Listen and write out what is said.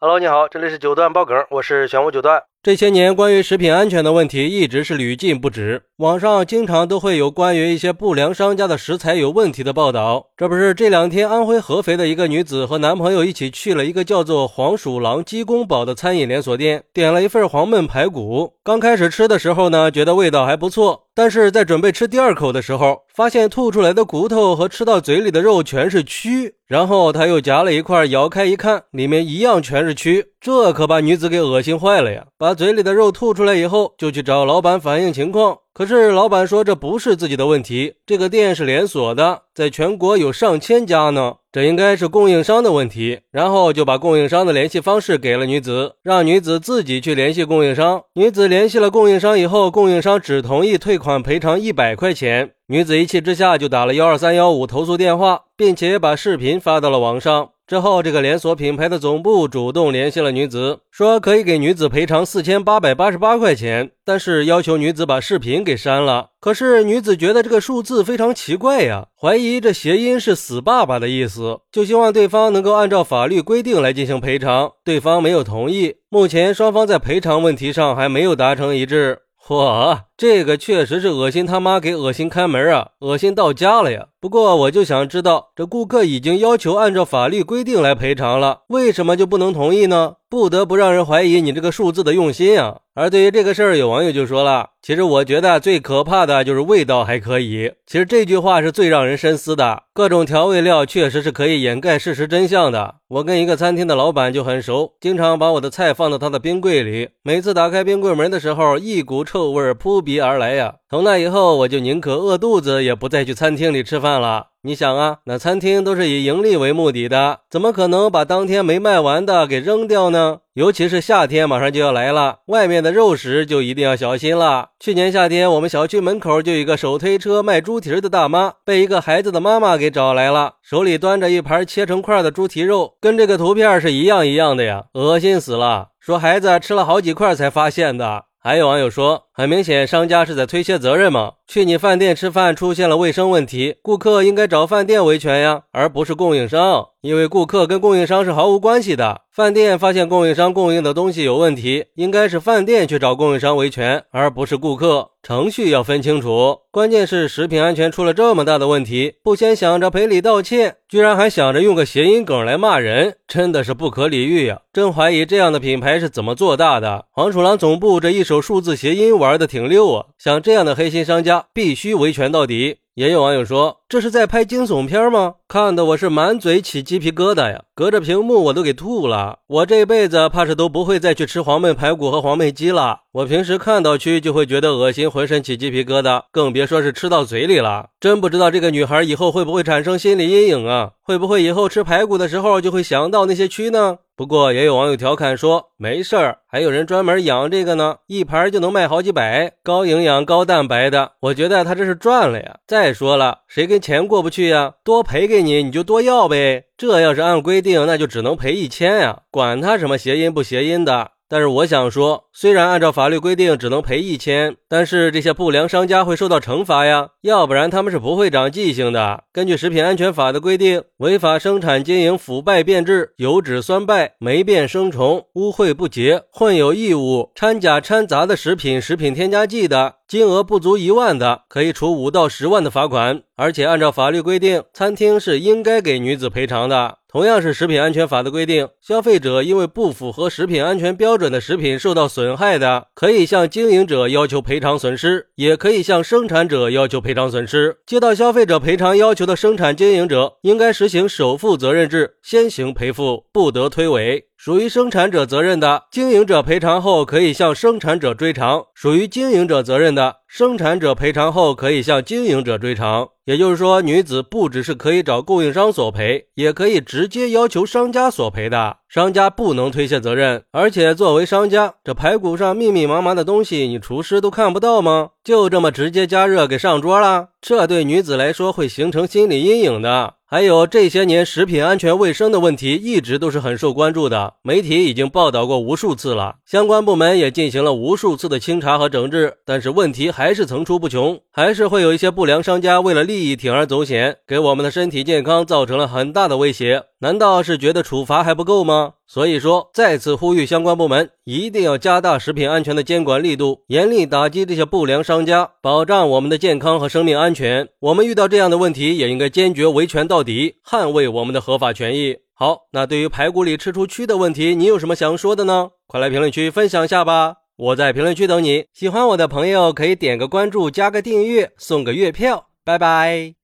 Hello，你好，这里是九段爆梗，我是玄武九段。这些年，关于食品安全的问题一直是屡禁不止，网上经常都会有关于一些不良商家的食材有问题的报道。这不是这两天，安徽合肥的一个女子和男朋友一起去了一个叫做黄鼠狼鸡公煲的餐饮连锁店，点了一份黄焖排骨。刚开始吃的时候呢，觉得味道还不错，但是在准备吃第二口的时候，发现吐出来的骨头和吃到嘴里的肉全是蛆。然后他又夹了一块，咬开一看，里面一样全是蛆，这可把女子给恶心坏了呀！把嘴里的肉吐出来以后，就去找老板反映情况。可是老板说这不是自己的问题，这个店是连锁的，在全国有上千家呢，这应该是供应商的问题。然后就把供应商的联系方式给了女子，让女子自己去联系供应商。女子联系了供应商以后，供应商只同意退款赔偿一百块钱。女子一气之下就打了幺二三幺五投诉电话，并且把视频发到了网上。之后，这个连锁品牌的总部主动联系了女子，说可以给女子赔偿四千八百八十八块钱，但是要求女子把视频给删了。可是女子觉得这个数字非常奇怪呀，怀疑这谐音是“死爸爸”的意思，就希望对方能够按照法律规定来进行赔偿。对方没有同意，目前双方在赔偿问题上还没有达成一致。嚯，这个确实是恶心他妈给恶心开门啊，恶心到家了呀！不过我就想知道，这顾客已经要求按照法律规定来赔偿了，为什么就不能同意呢？不得不让人怀疑你这个数字的用心啊！而对于这个事儿，有网友就说了：“其实我觉得最可怕的就是味道还可以。”其实这句话是最让人深思的。各种调味料确实是可以掩盖事实真相的。我跟一个餐厅的老板就很熟，经常把我的菜放到他的冰柜里，每次打开冰柜门的时候，一股臭味扑鼻鼻而来呀！从那以后，我就宁可饿肚子，也不再去餐厅里吃饭了。你想啊，那餐厅都是以盈利为目的的，怎么可能把当天没卖完的给扔掉呢？尤其是夏天马上就要来了，外面的肉食就一定要小心了。去年夏天，我们小区门口就有一个手推车卖猪蹄的大妈，被一个孩子的妈妈给找来了，手里端着一盘切成块的猪蹄肉，跟这个图片是一样一样的呀，恶心死了。说孩子吃了好几块才发现的。还有网友说，很明显商家是在推卸责任嘛。去你饭店吃饭出现了卫生问题，顾客应该找饭店维权呀，而不是供应商，因为顾客跟供应商是毫无关系的。饭店发现供应商供应的东西有问题，应该是饭店去找供应商维权，而不是顾客。程序要分清楚。关键是食品安全出了这么大的问题，不先想着赔礼道歉，居然还想着用个谐音梗来骂人，真的是不可理喻呀！真怀疑这样的品牌是怎么做大的。黄鼠狼总部这一手数字谐音玩玩的挺溜啊，像这样的黑心商家。必须维权到底。也有网友说，这是在拍惊悚片吗？看得我是满嘴起鸡皮疙瘩呀，隔着屏幕我都给吐了。我这辈子怕是都不会再去吃黄焖排骨和黄焖鸡了。我平时看到蛆就会觉得恶心，浑身起鸡皮疙瘩，更别说是吃到嘴里了。真不知道这个女孩以后会不会产生心理阴影啊？会不会以后吃排骨的时候就会想到那些蛆呢？不过也有网友调侃说，没事儿，还有人专门养这个呢，一盘就能卖好几百，高营养高蛋白的，我觉得他这是赚了呀。再再说了，谁跟钱过不去呀？多赔给你，你就多要呗。这要是按规定，那就只能赔一千呀，管他什么谐音不谐音的。但是我想说，虽然按照法律规定只能赔一千，但是这些不良商家会受到惩罚呀，要不然他们是不会长记性的。根据食品安全法的规定，违法生产经营腐败变质、油脂酸败、霉变生虫、污秽不洁、混有异物、掺假掺杂的食品、食品添加剂的。金额不足一万的，可以处五到十万的罚款。而且按照法律规定，餐厅是应该给女子赔偿的。同样是食品安全法的规定，消费者因为不符合食品安全标准的食品受到损害的，可以向经营者要求赔偿损失，也可以向生产者要求赔偿损失。接到消费者赔偿要求的生产经营者，应该实行首负责任制，先行赔付，不得推诿。属于生产者责任的，经营者赔偿后可以向生产者追偿；属于经营者责任的，的生产者赔偿后可以向经营者追偿。也就是说，女子不只是可以找供应商索赔，也可以直接要求商家索赔的。商家不能推卸责任，而且作为商家，这排骨上密密麻麻的东西，你厨师都看不到吗？就这么直接加热给上桌了？这对女子来说会形成心理阴影的。还有这些年食品安全卫生的问题一直都是很受关注的，媒体已经报道过无数次了，相关部门也进行了无数次的清查和整治，但是问题还是层出不穷，还是会有一些不良商家为了利益铤而走险，给我们的身体健康造成了很大的威胁。难道是觉得处罚还不够吗？所以说，再次呼吁相关部门一定要加大食品安全的监管力度，严厉打击这些不良商家，保障我们的健康和生命安全。我们遇到这样的问题，也应该坚决维权到底，捍卫我们的合法权益。好，那对于排骨里吃出蛆的问题，你有什么想说的呢？快来评论区分享一下吧！我在评论区等你。喜欢我的朋友可以点个关注，加个订阅，送个月票。拜拜。